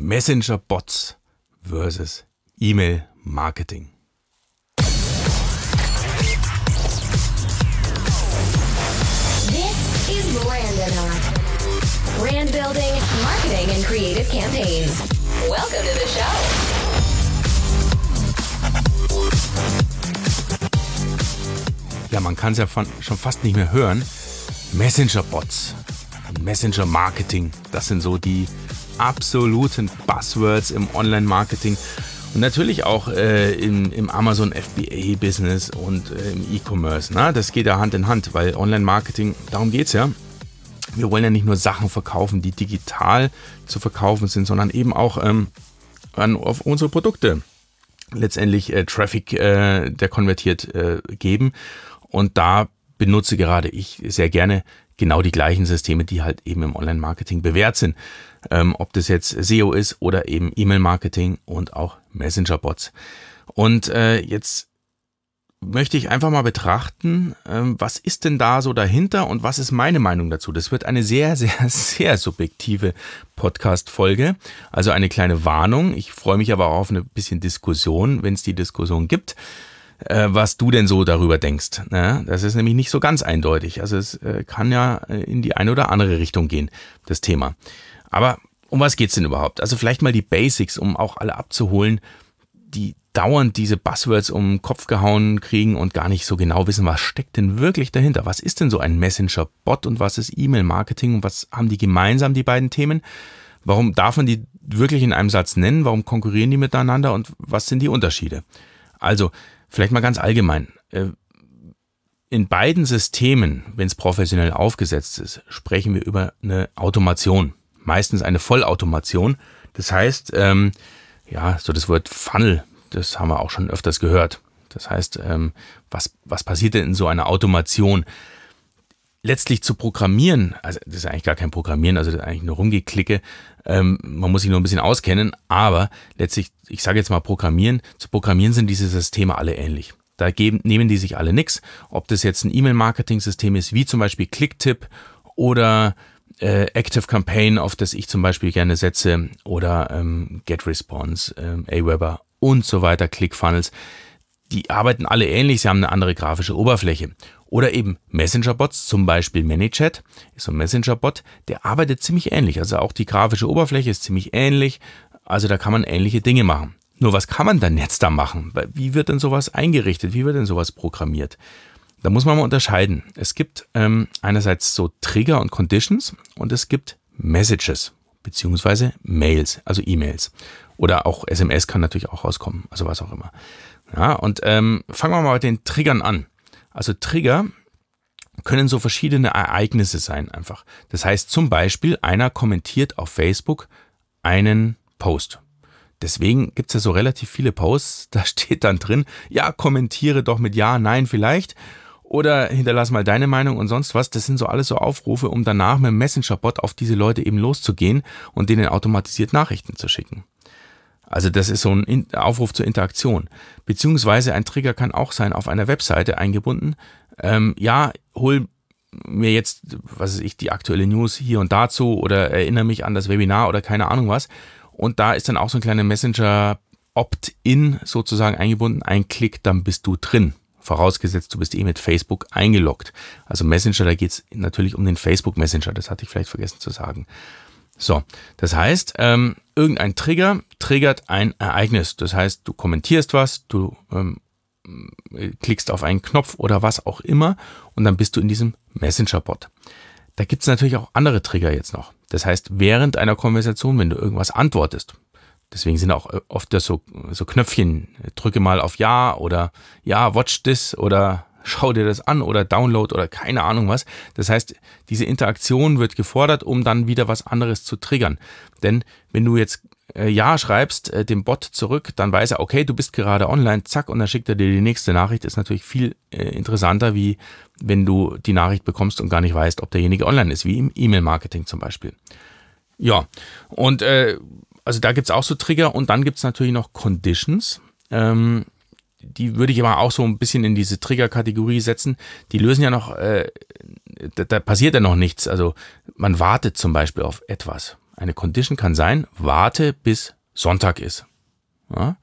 Messenger-Bots versus E-Mail-Marketing. This is Brandonaught. Brand building, marketing, and creative campaigns. Welcome to the show. Ja, man kann es ja von, schon fast nicht mehr hören. Messenger-Bots, Messenger-Marketing, das sind so die absoluten Buzzwords im Online-Marketing und natürlich auch äh, im, im Amazon FBA-Business und äh, im E-Commerce. Das geht ja Hand in Hand, weil Online-Marketing, darum geht es ja. Wir wollen ja nicht nur Sachen verkaufen, die digital zu verkaufen sind, sondern eben auch ähm, an, auf unsere Produkte letztendlich äh, Traffic, äh, der konvertiert, äh, geben. Und da benutze gerade ich sehr gerne genau die gleichen Systeme, die halt eben im Online-Marketing bewährt sind. Ähm, ob das jetzt SEO ist oder eben E-Mail-Marketing und auch Messenger-Bots. Und äh, jetzt möchte ich einfach mal betrachten, ähm, was ist denn da so dahinter und was ist meine Meinung dazu. Das wird eine sehr, sehr, sehr subjektive Podcast-Folge. Also eine kleine Warnung. Ich freue mich aber auch auf eine bisschen Diskussion, wenn es die Diskussion gibt äh, was du denn so darüber denkst. Ne? Das ist nämlich nicht so ganz eindeutig. Also es äh, kann ja äh, in die eine oder andere Richtung gehen, das Thema. Aber um was geht's denn überhaupt? Also vielleicht mal die Basics, um auch alle abzuholen, die dauernd diese Buzzwords um den Kopf gehauen kriegen und gar nicht so genau wissen, was steckt denn wirklich dahinter? Was ist denn so ein Messenger-Bot und was ist E-Mail-Marketing und was haben die gemeinsam, die beiden Themen? Warum darf man die wirklich in einem Satz nennen? Warum konkurrieren die miteinander und was sind die Unterschiede? Also, Vielleicht mal ganz allgemein. Äh, in beiden Systemen, wenn es professionell aufgesetzt ist, sprechen wir über eine Automation. Meistens eine Vollautomation. Das heißt, ähm, ja, so das Wort Funnel, das haben wir auch schon öfters gehört. Das heißt, ähm, was, was passiert denn in so einer Automation? Letztlich zu programmieren, also das ist eigentlich gar kein Programmieren, also das ist eigentlich nur rumgeklicke, ähm, man muss sich nur ein bisschen auskennen, aber letztlich, ich sage jetzt mal Programmieren, zu Programmieren sind diese Systeme alle ähnlich. Da geben, nehmen die sich alle nix. Ob das jetzt ein E-Mail-Marketing-System ist, wie zum Beispiel Clicktip oder äh, Active Campaign, auf das ich zum Beispiel gerne setze, oder ähm, GetResponse, ähm, Aweber und so weiter, ClickFunnels. Die arbeiten alle ähnlich, sie haben eine andere grafische Oberfläche. Oder eben Messenger-Bots, zum Beispiel ManyChat, ist so ein Messenger-Bot, der arbeitet ziemlich ähnlich. Also auch die grafische Oberfläche ist ziemlich ähnlich. Also da kann man ähnliche Dinge machen. Nur was kann man dann jetzt da machen? Wie wird denn sowas eingerichtet? Wie wird denn sowas programmiert? Da muss man mal unterscheiden. Es gibt ähm, einerseits so Trigger und Conditions und es gibt Messages beziehungsweise Mails, also E-Mails. Oder auch SMS kann natürlich auch rauskommen, also was auch immer. Ja, und ähm, fangen wir mal mit den Triggern an. Also Trigger können so verschiedene Ereignisse sein einfach. Das heißt zum Beispiel, einer kommentiert auf Facebook einen Post. Deswegen gibt es ja so relativ viele Posts, da steht dann drin, ja, kommentiere doch mit Ja, Nein vielleicht oder hinterlass mal deine Meinung und sonst was. Das sind so alles so Aufrufe, um danach mit dem Messenger-Bot auf diese Leute eben loszugehen und denen automatisiert Nachrichten zu schicken. Also das ist so ein Aufruf zur Interaktion. Beziehungsweise ein Trigger kann auch sein, auf einer Webseite eingebunden. Ähm, ja, hol mir jetzt, was weiß ich, die aktuelle News hier und dazu oder erinnere mich an das Webinar oder keine Ahnung was. Und da ist dann auch so ein kleiner Messenger Opt-in sozusagen eingebunden. Ein Klick, dann bist du drin. Vorausgesetzt, du bist eh mit Facebook eingeloggt. Also Messenger, da geht's natürlich um den Facebook Messenger. Das hatte ich vielleicht vergessen zu sagen. So, das heißt, ähm, irgendein Trigger triggert ein Ereignis. Das heißt, du kommentierst was, du ähm, klickst auf einen Knopf oder was auch immer und dann bist du in diesem Messenger-Bot. Da gibt's natürlich auch andere Trigger jetzt noch. Das heißt, während einer Konversation, wenn du irgendwas antwortest, deswegen sind auch oft so, so Knöpfchen, drücke mal auf Ja oder Ja, watch this oder schau dir das an oder download oder keine Ahnung was. Das heißt, diese Interaktion wird gefordert, um dann wieder was anderes zu triggern. Denn wenn du jetzt äh, Ja schreibst, äh, dem Bot zurück, dann weiß er, okay, du bist gerade online, zack, und dann schickt er dir die nächste Nachricht. Ist natürlich viel äh, interessanter, wie wenn du die Nachricht bekommst und gar nicht weißt, ob derjenige online ist, wie im E-Mail-Marketing zum Beispiel. Ja, und äh, also da gibt's auch so Trigger und dann gibt's natürlich noch Conditions. Ähm, die würde ich aber auch so ein bisschen in diese Trigger-Kategorie setzen. Die lösen ja noch, äh, da, da passiert ja noch nichts. Also man wartet zum Beispiel auf etwas. Eine Condition kann sein, warte bis Sonntag ist. Ja,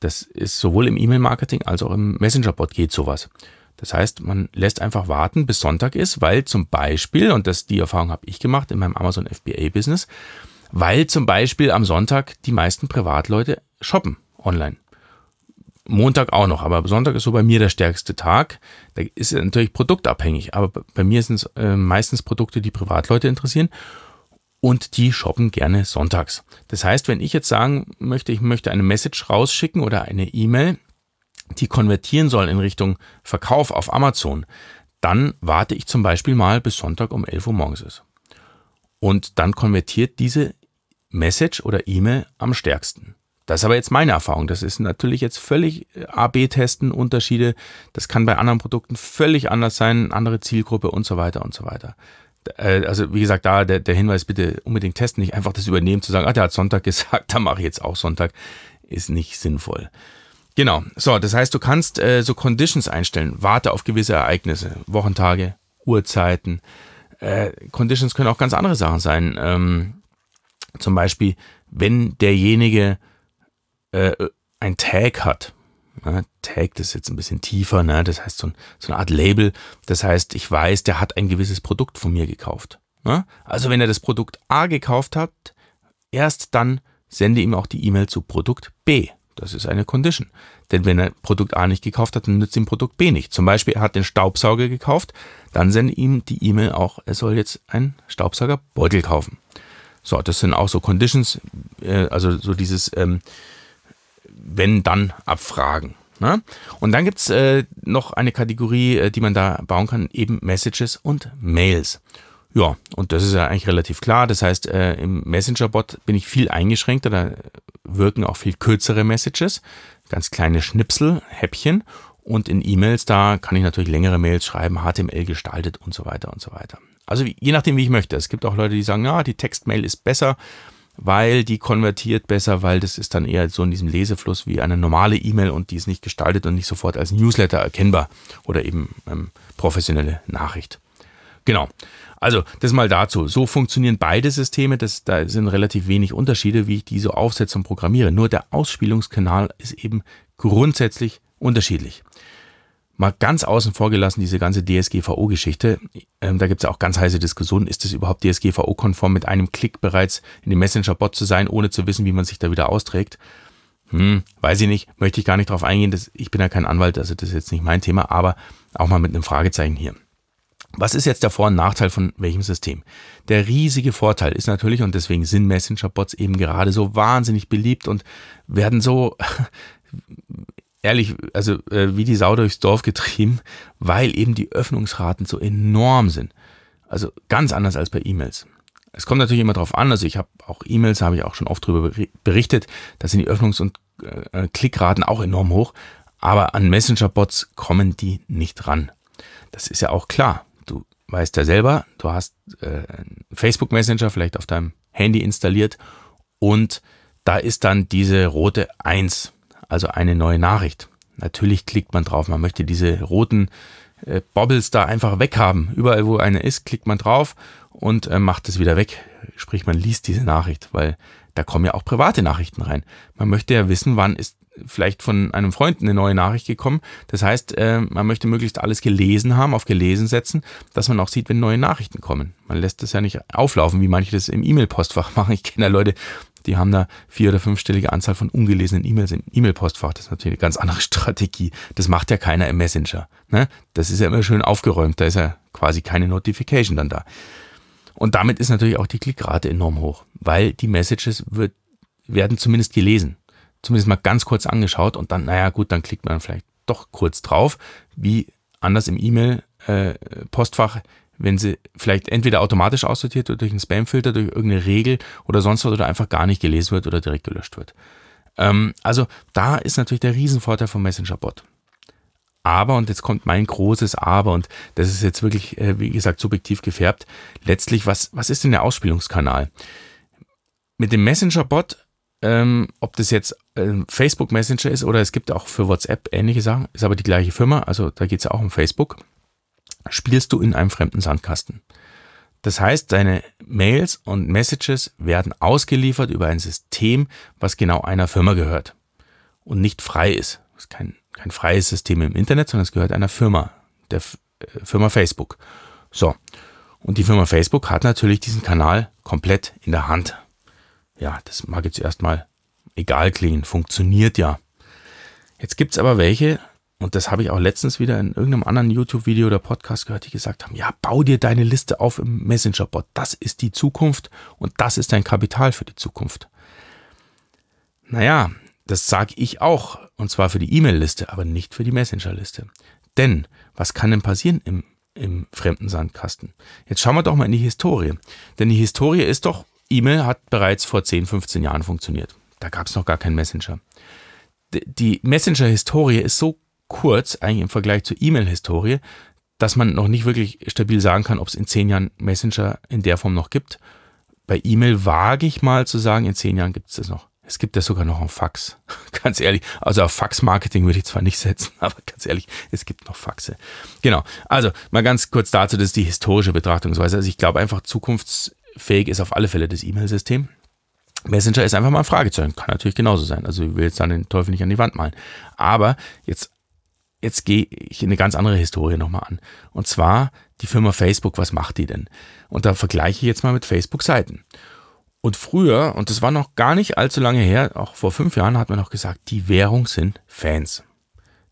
das ist sowohl im E-Mail-Marketing als auch im Messenger-Bot geht sowas. Das heißt, man lässt einfach warten, bis Sonntag ist, weil zum Beispiel, und das die Erfahrung habe ich gemacht in meinem Amazon FBA-Business, weil zum Beispiel am Sonntag die meisten Privatleute shoppen online. Montag auch noch, aber Sonntag ist so bei mir der stärkste Tag. Da ist natürlich produktabhängig, aber bei mir sind es äh, meistens Produkte, die Privatleute interessieren und die shoppen gerne sonntags. Das heißt, wenn ich jetzt sagen möchte, ich möchte eine Message rausschicken oder eine E-Mail, die konvertieren soll in Richtung Verkauf auf Amazon, dann warte ich zum Beispiel mal bis Sonntag um 11 Uhr morgens ist. Und dann konvertiert diese Message oder E-Mail am stärksten. Das ist aber jetzt meine Erfahrung. Das ist natürlich jetzt völlig äh, AB-Testen, Unterschiede. Das kann bei anderen Produkten völlig anders sein, andere Zielgruppe und so weiter und so weiter. Äh, also wie gesagt, da der, der Hinweis, bitte unbedingt testen, nicht einfach das übernehmen, zu sagen, ah, der hat Sonntag gesagt, dann mache ich jetzt auch Sonntag, ist nicht sinnvoll. Genau, so, das heißt, du kannst äh, so Conditions einstellen, warte auf gewisse Ereignisse, Wochentage, Uhrzeiten. Äh, Conditions können auch ganz andere Sachen sein. Ähm, zum Beispiel, wenn derjenige äh, ein Tag hat, Ne, Tag, das ist jetzt ein bisschen tiefer, ne? das heißt so, ein, so eine Art Label. Das heißt, ich weiß, der hat ein gewisses Produkt von mir gekauft. Ne? Also wenn er das Produkt A gekauft hat, erst dann sende ihm auch die E-Mail zu Produkt B. Das ist eine Condition. Denn wenn er Produkt A nicht gekauft hat, dann nützt ihm Produkt B nicht. Zum Beispiel, er hat den Staubsauger gekauft, dann sende ihm die E-Mail auch, er soll jetzt einen Staubsaugerbeutel kaufen. So, das sind auch so Conditions, äh, also so dieses ähm, wenn dann abfragen. Ne? Und dann gibt's äh, noch eine Kategorie, äh, die man da bauen kann, eben Messages und Mails. Ja, und das ist ja eigentlich relativ klar. Das heißt, äh, im Messenger-Bot bin ich viel eingeschränkter, da wirken auch viel kürzere Messages, ganz kleine Schnipsel, Häppchen. Und in E-Mails, da kann ich natürlich längere Mails schreiben, HTML gestaltet und so weiter und so weiter. Also je nachdem, wie ich möchte. Es gibt auch Leute, die sagen, ja, die Textmail ist besser weil die konvertiert besser, weil das ist dann eher so in diesem Lesefluss wie eine normale E-Mail und die ist nicht gestaltet und nicht sofort als Newsletter erkennbar oder eben ähm, professionelle Nachricht. Genau. Also, das mal dazu. So funktionieren beide Systeme. Das, da sind relativ wenig Unterschiede, wie ich die so aufsetze und programmiere. Nur der Ausspielungskanal ist eben grundsätzlich unterschiedlich mal ganz außen vor gelassen, diese ganze DSGVO-Geschichte. Ähm, da gibt es ja auch ganz heiße Diskussionen. Ist es überhaupt DSGVO-konform, mit einem Klick bereits in dem Messenger-Bot zu sein, ohne zu wissen, wie man sich da wieder austrägt? Hm, weiß ich nicht, möchte ich gar nicht drauf eingehen. Das, ich bin ja kein Anwalt, also das ist jetzt nicht mein Thema, aber auch mal mit einem Fragezeichen hier. Was ist jetzt der Vor- und Nachteil von welchem System? Der riesige Vorteil ist natürlich, und deswegen sind Messenger-Bots eben gerade so wahnsinnig beliebt und werden so ehrlich, also äh, wie die Sau durchs Dorf getrieben, weil eben die Öffnungsraten so enorm sind. Also ganz anders als bei E-Mails. Es kommt natürlich immer drauf an, also ich habe auch E-Mails, habe ich auch schon oft darüber berichtet, da sind die Öffnungs- und äh, Klickraten auch enorm hoch, aber an Messenger-Bots kommen die nicht ran. Das ist ja auch klar. Du weißt ja selber, du hast äh, Facebook Messenger vielleicht auf deinem Handy installiert und da ist dann diese rote 1 also eine neue Nachricht. Natürlich klickt man drauf, man möchte diese roten äh, Bobbles da einfach weghaben. Überall, wo eine ist, klickt man drauf und äh, macht es wieder weg. Sprich, man liest diese Nachricht, weil da kommen ja auch private Nachrichten rein. Man möchte ja wissen, wann ist vielleicht von einem Freund eine neue Nachricht gekommen. Das heißt, äh, man möchte möglichst alles gelesen haben, auf gelesen setzen, dass man auch sieht, wenn neue Nachrichten kommen. Man lässt das ja nicht auflaufen, wie manche das im E-Mail-Postfach machen. Ich kenne ja Leute, die haben da vier- oder fünfstellige Anzahl von ungelesenen E-Mails im E-Mail-Postfach. Das ist natürlich eine ganz andere Strategie. Das macht ja keiner im Messenger. Ne? Das ist ja immer schön aufgeräumt. Da ist ja quasi keine Notification dann da. Und damit ist natürlich auch die Klickrate enorm hoch, weil die Messages wird, werden zumindest gelesen. Zumindest mal ganz kurz angeschaut und dann, naja gut, dann klickt man vielleicht doch kurz drauf, wie anders im E-Mail-Postfach äh, wenn sie vielleicht entweder automatisch aussortiert wird durch einen Spamfilter, durch irgendeine Regel oder sonst was oder einfach gar nicht gelesen wird oder direkt gelöscht wird. Ähm, also da ist natürlich der Riesenvorteil vom Messenger-Bot. Aber, und jetzt kommt mein großes Aber, und das ist jetzt wirklich, äh, wie gesagt, subjektiv gefärbt, letztlich, was, was ist denn der Ausspielungskanal? Mit dem Messenger-Bot, ähm, ob das jetzt äh, Facebook Messenger ist oder es gibt auch für WhatsApp ähnliche Sachen, ist aber die gleiche Firma, also da geht es ja auch um Facebook spielst du in einem fremden Sandkasten. Das heißt, deine Mails und Messages werden ausgeliefert über ein System, was genau einer Firma gehört und nicht frei ist. Das ist kein, kein freies System im Internet, sondern es gehört einer Firma, der äh, Firma Facebook. So. Und die Firma Facebook hat natürlich diesen Kanal komplett in der Hand. Ja, das mag jetzt erstmal egal klingen, funktioniert ja. Jetzt gibt's aber welche, und das habe ich auch letztens wieder in irgendeinem anderen YouTube-Video oder Podcast gehört, die gesagt haben, ja, bau dir deine Liste auf im Messenger-Bot. Das ist die Zukunft und das ist dein Kapital für die Zukunft. Naja, das sage ich auch, und zwar für die E-Mail-Liste, aber nicht für die Messenger-Liste. Denn was kann denn passieren im, im fremden Sandkasten? Jetzt schauen wir doch mal in die Historie. Denn die Historie ist doch, E-Mail hat bereits vor 10, 15 Jahren funktioniert. Da gab es noch gar keinen Messenger. Die Messenger-Historie ist so kurz, eigentlich im Vergleich zur E-Mail-Historie, dass man noch nicht wirklich stabil sagen kann, ob es in zehn Jahren Messenger in der Form noch gibt. Bei E-Mail wage ich mal zu sagen, in zehn Jahren gibt es das noch. Es gibt ja sogar noch ein Fax. ganz ehrlich. Also auf Fax-Marketing würde ich zwar nicht setzen, aber ganz ehrlich, es gibt noch Faxe. Genau. Also mal ganz kurz dazu, das ist die historische Betrachtungsweise. Also ich glaube einfach, zukunftsfähig ist auf alle Fälle das E-Mail-System. Messenger ist einfach mal ein Fragezeichen. Kann natürlich genauso sein. Also ich will jetzt dann den Teufel nicht an die Wand malen. Aber jetzt jetzt gehe ich eine ganz andere Historie nochmal an. Und zwar die Firma Facebook, was macht die denn? Und da vergleiche ich jetzt mal mit Facebook-Seiten. Und früher, und das war noch gar nicht allzu lange her, auch vor fünf Jahren hat man noch gesagt, die Währung sind Fans.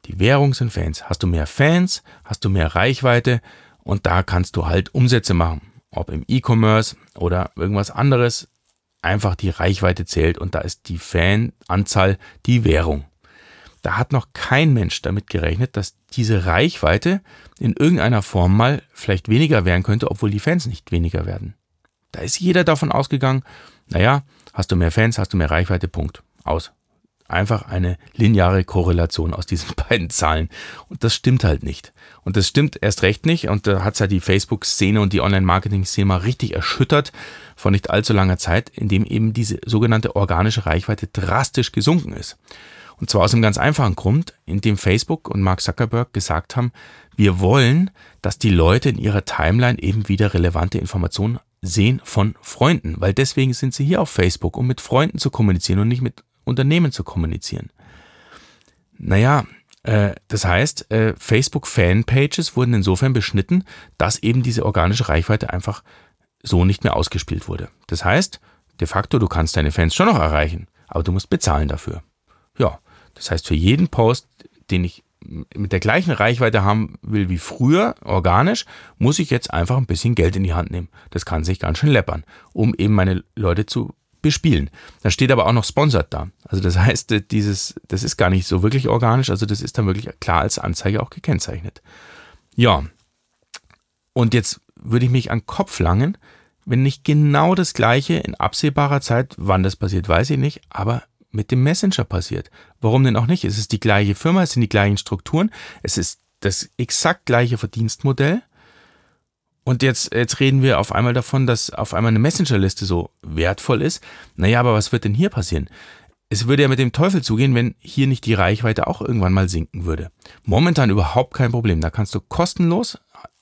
Die Währung sind Fans. Hast du mehr Fans, hast du mehr Reichweite und da kannst du halt Umsätze machen. Ob im E-Commerce oder irgendwas anderes. Einfach die Reichweite zählt und da ist die Fananzahl die Währung. Da hat noch kein Mensch damit gerechnet, dass diese Reichweite in irgendeiner Form mal vielleicht weniger werden könnte, obwohl die Fans nicht weniger werden. Da ist jeder davon ausgegangen, naja, hast du mehr Fans, hast du mehr Reichweite, Punkt. Aus. Einfach eine lineare Korrelation aus diesen beiden Zahlen. Und das stimmt halt nicht. Und das stimmt erst recht nicht. Und da hat es ja die Facebook-Szene und die Online-Marketing-Szene mal richtig erschüttert vor nicht allzu langer Zeit, indem eben diese sogenannte organische Reichweite drastisch gesunken ist. Und zwar aus einem ganz einfachen Grund, in dem Facebook und Mark Zuckerberg gesagt haben, wir wollen, dass die Leute in ihrer Timeline eben wieder relevante Informationen sehen von Freunden, weil deswegen sind sie hier auf Facebook, um mit Freunden zu kommunizieren und nicht mit Unternehmen zu kommunizieren. Naja, äh, das heißt, äh, Facebook-Fanpages wurden insofern beschnitten, dass eben diese organische Reichweite einfach so nicht mehr ausgespielt wurde. Das heißt, de facto, du kannst deine Fans schon noch erreichen, aber du musst bezahlen dafür. Ja, das heißt, für jeden Post, den ich mit der gleichen Reichweite haben will wie früher, organisch, muss ich jetzt einfach ein bisschen Geld in die Hand nehmen. Das kann sich ganz schön läppern, um eben meine Leute zu bespielen. Da steht aber auch noch Sponsored da. Also das heißt, dieses, das ist gar nicht so wirklich organisch, also das ist dann wirklich klar als Anzeige auch gekennzeichnet. Ja. Und jetzt würde ich mich an Kopf langen, wenn nicht genau das gleiche in absehbarer Zeit, wann das passiert, weiß ich nicht, aber mit dem Messenger passiert. Warum denn auch nicht? Es ist die gleiche Firma, es sind die gleichen Strukturen, es ist das exakt gleiche Verdienstmodell. Und jetzt, jetzt reden wir auf einmal davon, dass auf einmal eine Messenger-Liste so wertvoll ist. Naja, aber was wird denn hier passieren? Es würde ja mit dem Teufel zugehen, wenn hier nicht die Reichweite auch irgendwann mal sinken würde. Momentan überhaupt kein Problem. Da kannst du kostenlos,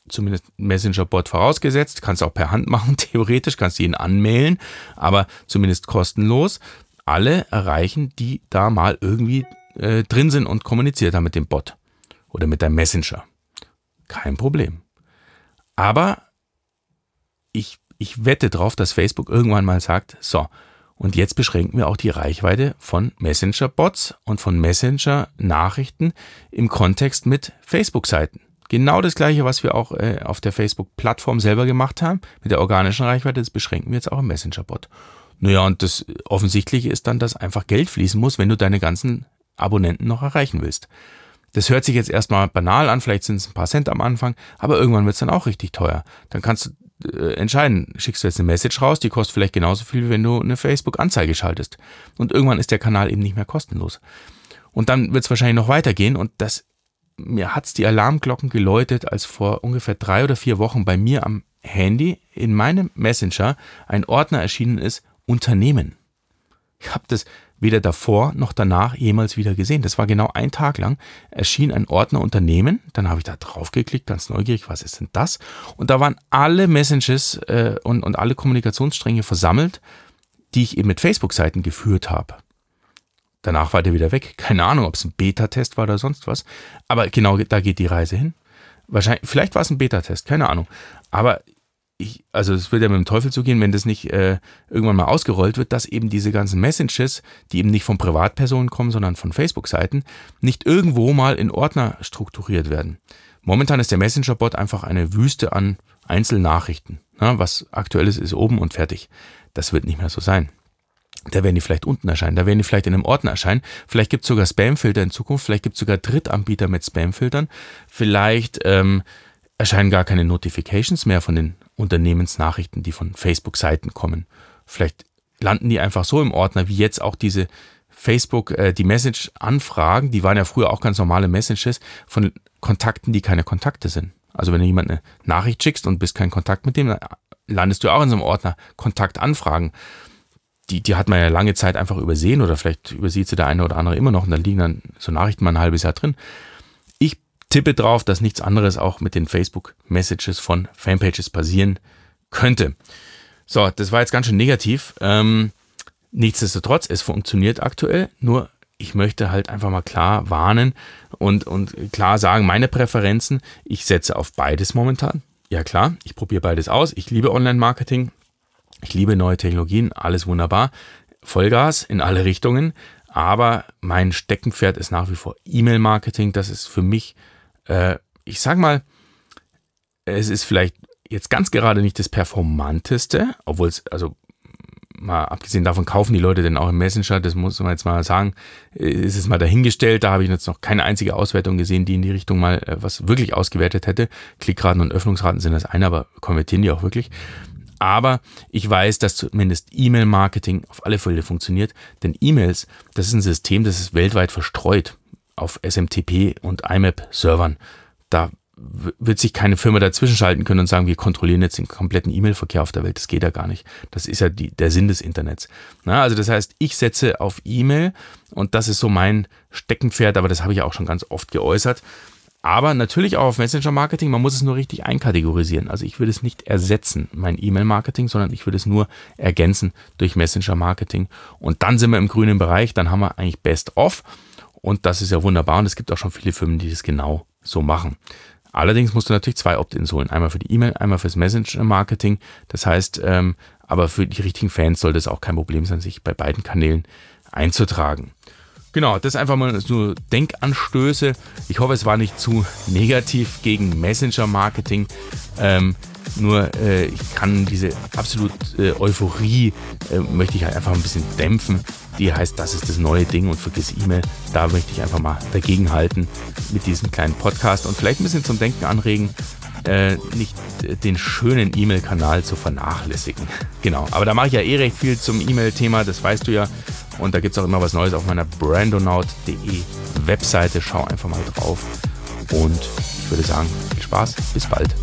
zumindest Messenger-Bot vorausgesetzt, kannst auch per Hand machen, theoretisch, kannst du ihn anmailen, aber zumindest kostenlos alle erreichen, die da mal irgendwie äh, drin sind und kommuniziert haben mit dem Bot oder mit deinem Messenger. Kein Problem. Aber ich, ich wette darauf, dass Facebook irgendwann mal sagt, so, und jetzt beschränken wir auch die Reichweite von Messenger-Bots und von Messenger-Nachrichten im Kontext mit Facebook-Seiten. Genau das gleiche, was wir auch äh, auf der Facebook-Plattform selber gemacht haben, mit der organischen Reichweite, das beschränken wir jetzt auch im Messenger-Bot. Naja, und das Offensichtliche ist dann, dass einfach Geld fließen muss, wenn du deine ganzen Abonnenten noch erreichen willst. Das hört sich jetzt erstmal banal an, vielleicht sind es ein paar Cent am Anfang, aber irgendwann wird es dann auch richtig teuer. Dann kannst du äh, entscheiden, schickst du jetzt eine Message raus, die kostet vielleicht genauso viel, wenn du eine Facebook-Anzeige schaltest. Und irgendwann ist der Kanal eben nicht mehr kostenlos. Und dann wird es wahrscheinlich noch weitergehen und das mir hat's die Alarmglocken geläutet, als vor ungefähr drei oder vier Wochen bei mir am Handy in meinem Messenger ein Ordner erschienen ist, Unternehmen. Ich habe das weder davor noch danach jemals wieder gesehen. Das war genau ein Tag lang, erschien ein Ordner Unternehmen, dann habe ich da drauf geklickt, ganz neugierig, was ist denn das? Und da waren alle Messages äh, und, und alle Kommunikationsstränge versammelt, die ich eben mit Facebook-Seiten geführt habe. Danach war der wieder weg. Keine Ahnung, ob es ein Beta-Test war oder sonst was. Aber genau da geht die Reise hin. Wahrscheinlich, vielleicht war es ein Beta-Test, keine Ahnung. Aber ich, also es wird ja mit dem Teufel zugehen, wenn das nicht äh, irgendwann mal ausgerollt wird, dass eben diese ganzen Messages, die eben nicht von Privatpersonen kommen, sondern von Facebook-Seiten, nicht irgendwo mal in Ordner strukturiert werden. Momentan ist der Messenger-Bot einfach eine Wüste an Einzelnachrichten. Ja, was aktuell ist, ist oben und fertig. Das wird nicht mehr so sein. Da werden die vielleicht unten erscheinen, da werden die vielleicht in einem Ordner erscheinen. Vielleicht gibt es sogar Spamfilter in Zukunft, vielleicht gibt es sogar Drittanbieter mit Spamfiltern. Vielleicht ähm, erscheinen gar keine Notifications mehr von den Unternehmensnachrichten, die von Facebook-Seiten kommen. Vielleicht landen die einfach so im Ordner, wie jetzt auch diese Facebook, äh, die Message-Anfragen, die waren ja früher auch ganz normale Messages von Kontakten, die keine Kontakte sind. Also wenn du jemand eine Nachricht schickst und bist kein Kontakt mit dem, dann landest du auch in so einem Ordner Kontaktanfragen. Die, die hat man ja lange Zeit einfach übersehen oder vielleicht übersieht sie der eine oder andere immer noch und da liegen dann so Nachrichten mal ein halbes Jahr drin tippe drauf, dass nichts anderes auch mit den Facebook-Messages von Fanpages passieren könnte. So, das war jetzt ganz schön negativ. Ähm, nichtsdestotrotz, es funktioniert aktuell, nur ich möchte halt einfach mal klar warnen und, und klar sagen, meine Präferenzen, ich setze auf beides momentan. Ja klar, ich probiere beides aus. Ich liebe Online-Marketing, ich liebe neue Technologien, alles wunderbar. Vollgas in alle Richtungen. Aber mein Steckenpferd ist nach wie vor E-Mail-Marketing. Das ist für mich äh, ich sag mal, es ist vielleicht jetzt ganz gerade nicht das performanteste, obwohl es, also mal abgesehen davon, kaufen die Leute denn auch im Messenger, das muss man jetzt mal sagen, ist es mal dahingestellt, da habe ich jetzt noch keine einzige Auswertung gesehen, die in die Richtung mal äh, was wirklich ausgewertet hätte. Klickraten und Öffnungsraten sind das eine, aber konvertieren die auch wirklich. Aber ich weiß, dass zumindest E-Mail-Marketing auf alle Fälle funktioniert, denn E-Mails, das ist ein System, das ist weltweit verstreut auf SMTP und IMAP-Servern. Da wird sich keine Firma dazwischen schalten können und sagen, wir kontrollieren jetzt den kompletten E-Mail-Verkehr auf der Welt. Das geht ja gar nicht. Das ist ja die, der Sinn des Internets. Na, also das heißt, ich setze auf E-Mail und das ist so mein Steckenpferd, aber das habe ich auch schon ganz oft geäußert. Aber natürlich auch auf Messenger-Marketing, man muss es nur richtig einkategorisieren. Also ich würde es nicht ersetzen, mein E-Mail-Marketing, sondern ich würde es nur ergänzen durch Messenger-Marketing. Und dann sind wir im grünen Bereich, dann haben wir eigentlich Best of. Und das ist ja wunderbar und es gibt auch schon viele Firmen, die das genau so machen. Allerdings musst du natürlich zwei Opt-ins holen. Einmal für die E-Mail, einmal fürs Messenger-Marketing. Das heißt, ähm, aber für die richtigen Fans sollte es auch kein Problem sein, sich bei beiden Kanälen einzutragen. Genau, das einfach mal so Denkanstöße. Ich hoffe, es war nicht zu negativ gegen Messenger-Marketing. Ähm, nur äh, ich kann diese absolute äh, Euphorie, äh, möchte ich halt einfach ein bisschen dämpfen. Die heißt, das ist das neue Ding und vergiss E-Mail. Da möchte ich einfach mal dagegen halten mit diesem kleinen Podcast und vielleicht ein bisschen zum Denken anregen, äh, nicht den schönen E-Mail-Kanal zu vernachlässigen. Genau, aber da mache ich ja eh recht viel zum E-Mail-Thema, das weißt du ja. Und da gibt es auch immer was Neues auf meiner brandonaut.de Webseite. Schau einfach mal drauf. Und ich würde sagen, viel Spaß, bis bald.